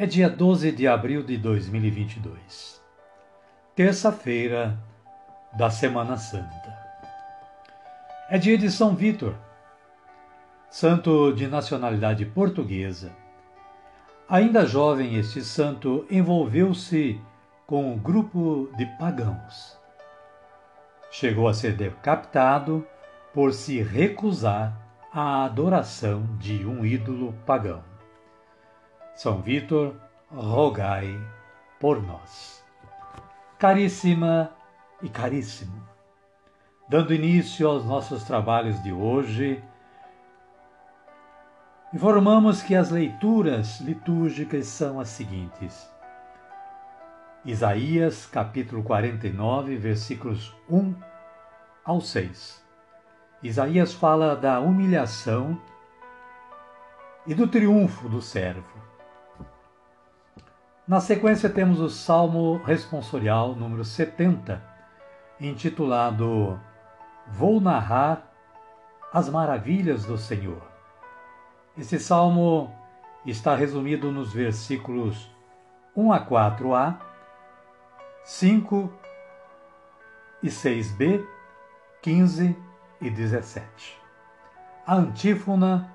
é dia 12 de abril de 2022, terça-feira da Semana Santa. É dia de São Vítor, santo de nacionalidade portuguesa. Ainda jovem, este santo envolveu-se com um grupo de pagãos. Chegou a ser decapitado por se recusar à adoração de um ídolo pagão. São Vítor, rogai por nós. Caríssima e caríssimo, dando início aos nossos trabalhos de hoje, informamos que as leituras litúrgicas são as seguintes. Isaías, capítulo 49, versículos 1 ao 6. Isaías fala da humilhação e do triunfo do servo. Na sequência temos o Salmo responsorial número 70, intitulado Vou narrar as maravilhas do Senhor. Esse salmo está resumido nos versículos 1 a 4a, 5 e 6b, 15 e 17. A antífona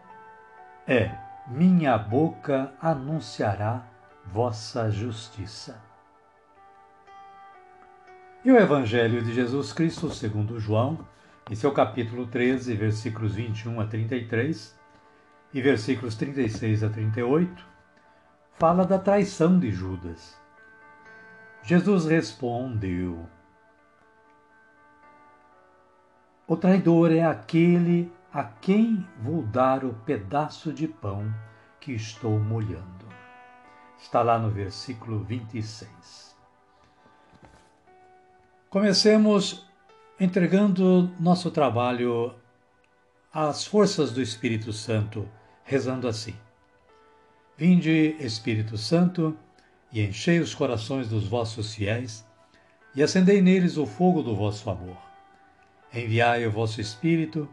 é: Minha boca anunciará vossa justiça. E o Evangelho de Jesus Cristo, segundo João, em seu capítulo 13, versículos 21 a 33 e versículos 36 a 38, fala da traição de Judas. Jesus respondeu: O traidor é aquele a quem vou dar o pedaço de pão que estou molhando. Está lá no versículo 26. Comecemos entregando nosso trabalho às forças do Espírito Santo, rezando assim: Vinde, Espírito Santo, e enchei os corações dos vossos fiéis, e acendei neles o fogo do vosso amor. Enviai o vosso Espírito,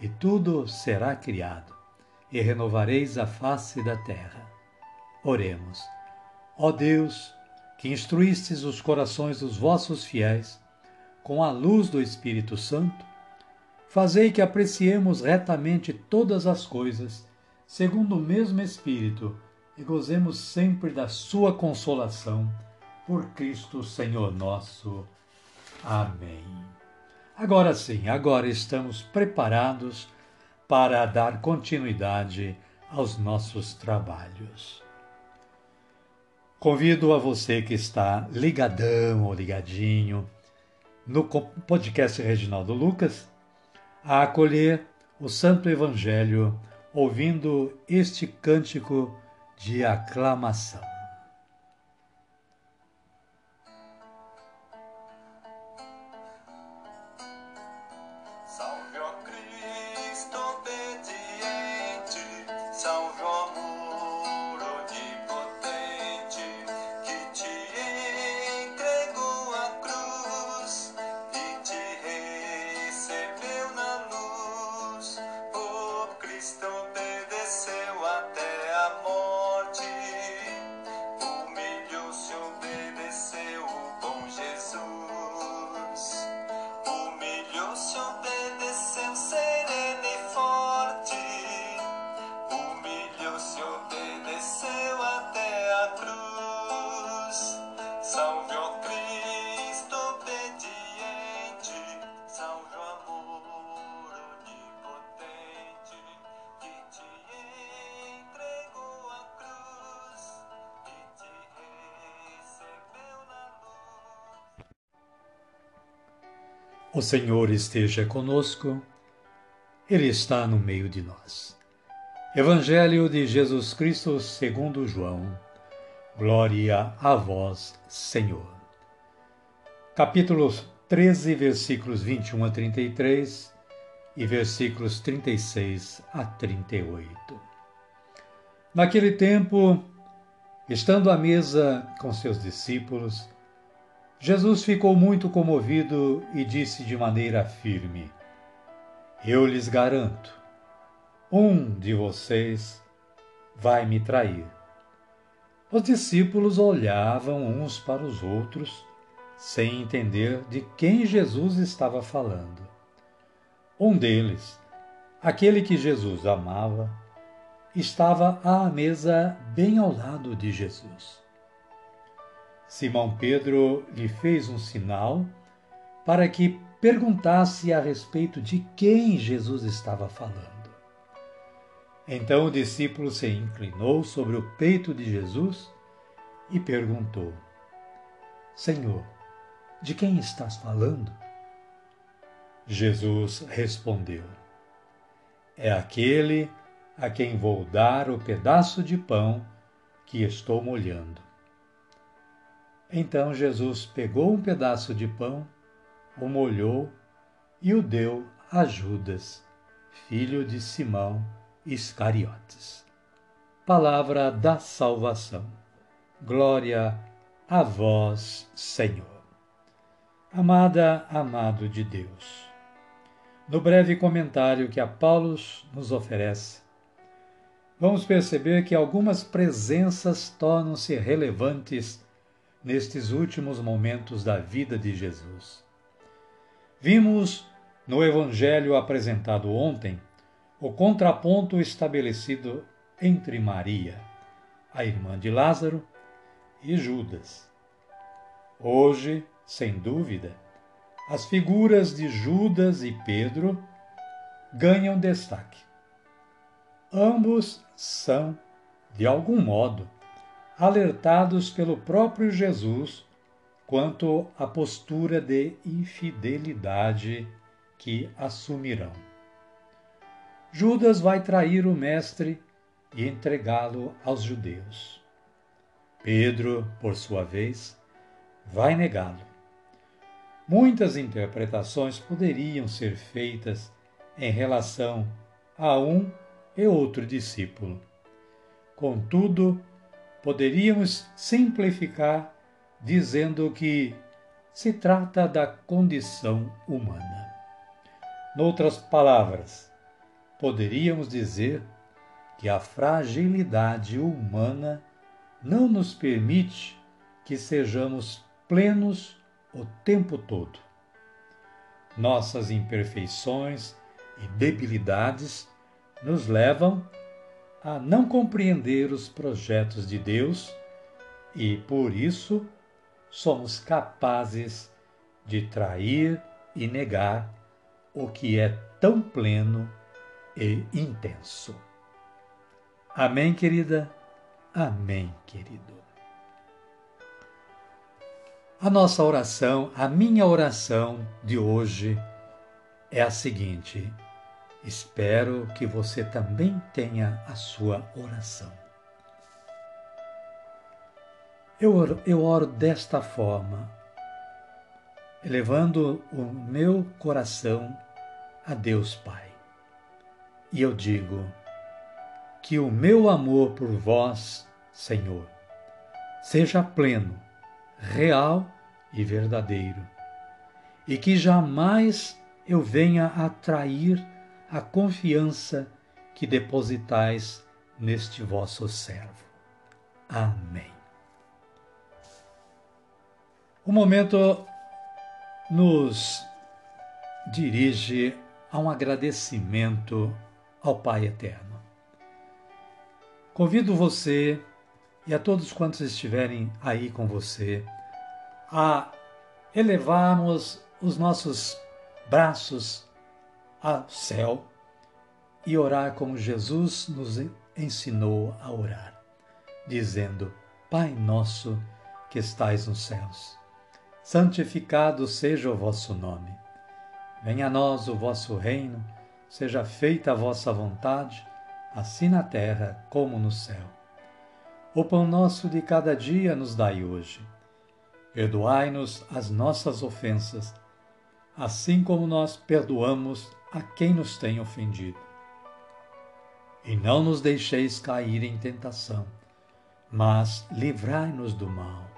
e tudo será criado, e renovareis a face da terra. Oremos. Ó Deus, que instruístes os corações dos vossos fiéis com a luz do Espírito Santo, fazei que apreciemos retamente todas as coisas, segundo o mesmo Espírito, e gozemos sempre da sua consolação. Por Cristo Senhor nosso. Amém. Agora sim, agora estamos preparados para dar continuidade aos nossos trabalhos. Convido a você que está ligadão ou ligadinho no podcast Reginaldo Lucas a acolher o Santo Evangelho ouvindo este cântico de aclamação. O Senhor esteja conosco, Ele está no meio de nós. Evangelho de Jesus Cristo segundo João. Glória a vós, Senhor. Capítulo 13, versículos 21 a 33 e versículos 36 a 38. Naquele tempo, estando à mesa com seus discípulos, Jesus ficou muito comovido e disse de maneira firme: Eu lhes garanto, um de vocês vai me trair. Os discípulos olhavam uns para os outros, sem entender de quem Jesus estava falando. Um deles, aquele que Jesus amava, estava à mesa bem ao lado de Jesus. Simão Pedro lhe fez um sinal para que perguntasse a respeito de quem Jesus estava falando. Então o discípulo se inclinou sobre o peito de Jesus e perguntou: Senhor, de quem estás falando? Jesus respondeu: É aquele a quem vou dar o pedaço de pão que estou molhando. Então Jesus pegou um pedaço de pão, o molhou e o deu a Judas, filho de Simão Iscariotes. Palavra da salvação. Glória a vós, Senhor. Amada, amado de Deus. No breve comentário que a Paulo nos oferece, vamos perceber que algumas presenças tornam-se relevantes nestes últimos momentos da vida de Jesus. Vimos no Evangelho apresentado ontem o contraponto estabelecido entre Maria, a irmã de Lázaro, e Judas. Hoje, sem dúvida, as figuras de Judas e Pedro ganham destaque. Ambos são, de algum modo, alertados pelo próprio Jesus quanto à postura de infidelidade que assumirão. Judas vai trair o Mestre e entregá-lo aos judeus. Pedro, por sua vez, vai negá-lo. Muitas interpretações poderiam ser feitas em relação a um e outro discípulo. Contudo, poderíamos simplificar dizendo que se trata da condição humana. Noutras palavras, poderíamos dizer que a fragilidade humana não nos permite que sejamos plenos o tempo todo. Nossas imperfeições e debilidades nos levam a não compreender os projetos de Deus e, por isso, somos capazes de trair e negar o que é tão pleno e intenso. Amém, querida? Amém, querido. A nossa oração, a minha oração de hoje é a seguinte: Espero que você também tenha a sua oração. Eu oro, eu oro desta forma, elevando o meu coração a Deus Pai. E eu digo: que o meu amor por vós, Senhor, seja pleno, real e verdadeiro, e que jamais eu venha a trair a confiança que depositais neste vosso servo. Amém. O momento nos dirige a um agradecimento ao Pai Eterno. Convido você e a todos quantos estiverem aí com você a elevarmos os nossos braços ao céu e orar como Jesus nos ensinou a orar, dizendo: Pai nosso que estais nos céus, santificado seja o vosso nome. Venha a nós o vosso reino, seja feita a vossa vontade, assim na terra como no céu. O pão nosso de cada dia nos dai hoje. Perdoai-nos as nossas ofensas, assim como nós perdoamos a quem nos tem ofendido. E não nos deixeis cair em tentação, mas livrai-nos do mal.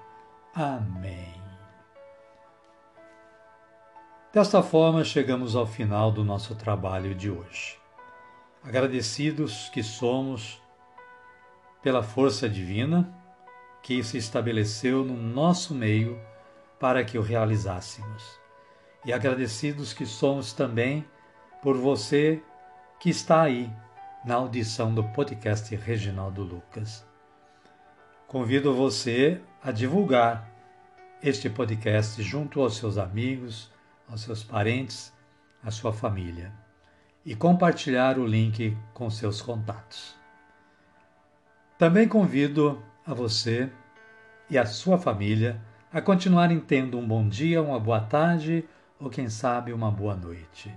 Amém. Desta forma, chegamos ao final do nosso trabalho de hoje. Agradecidos que somos pela força divina que se estabeleceu no nosso meio para que o realizássemos. E agradecidos que somos também por você que está aí na audição do podcast Reginaldo Lucas. Convido você a divulgar este podcast junto aos seus amigos, aos seus parentes, à sua família e compartilhar o link com seus contatos. Também convido a você e a sua família a continuarem tendo um bom dia, uma boa tarde ou, quem sabe, uma boa noite.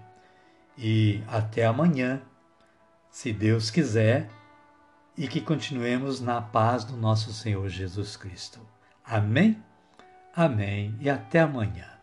E até amanhã, se Deus quiser, e que continuemos na paz do nosso Senhor Jesus Cristo. Amém? Amém e até amanhã.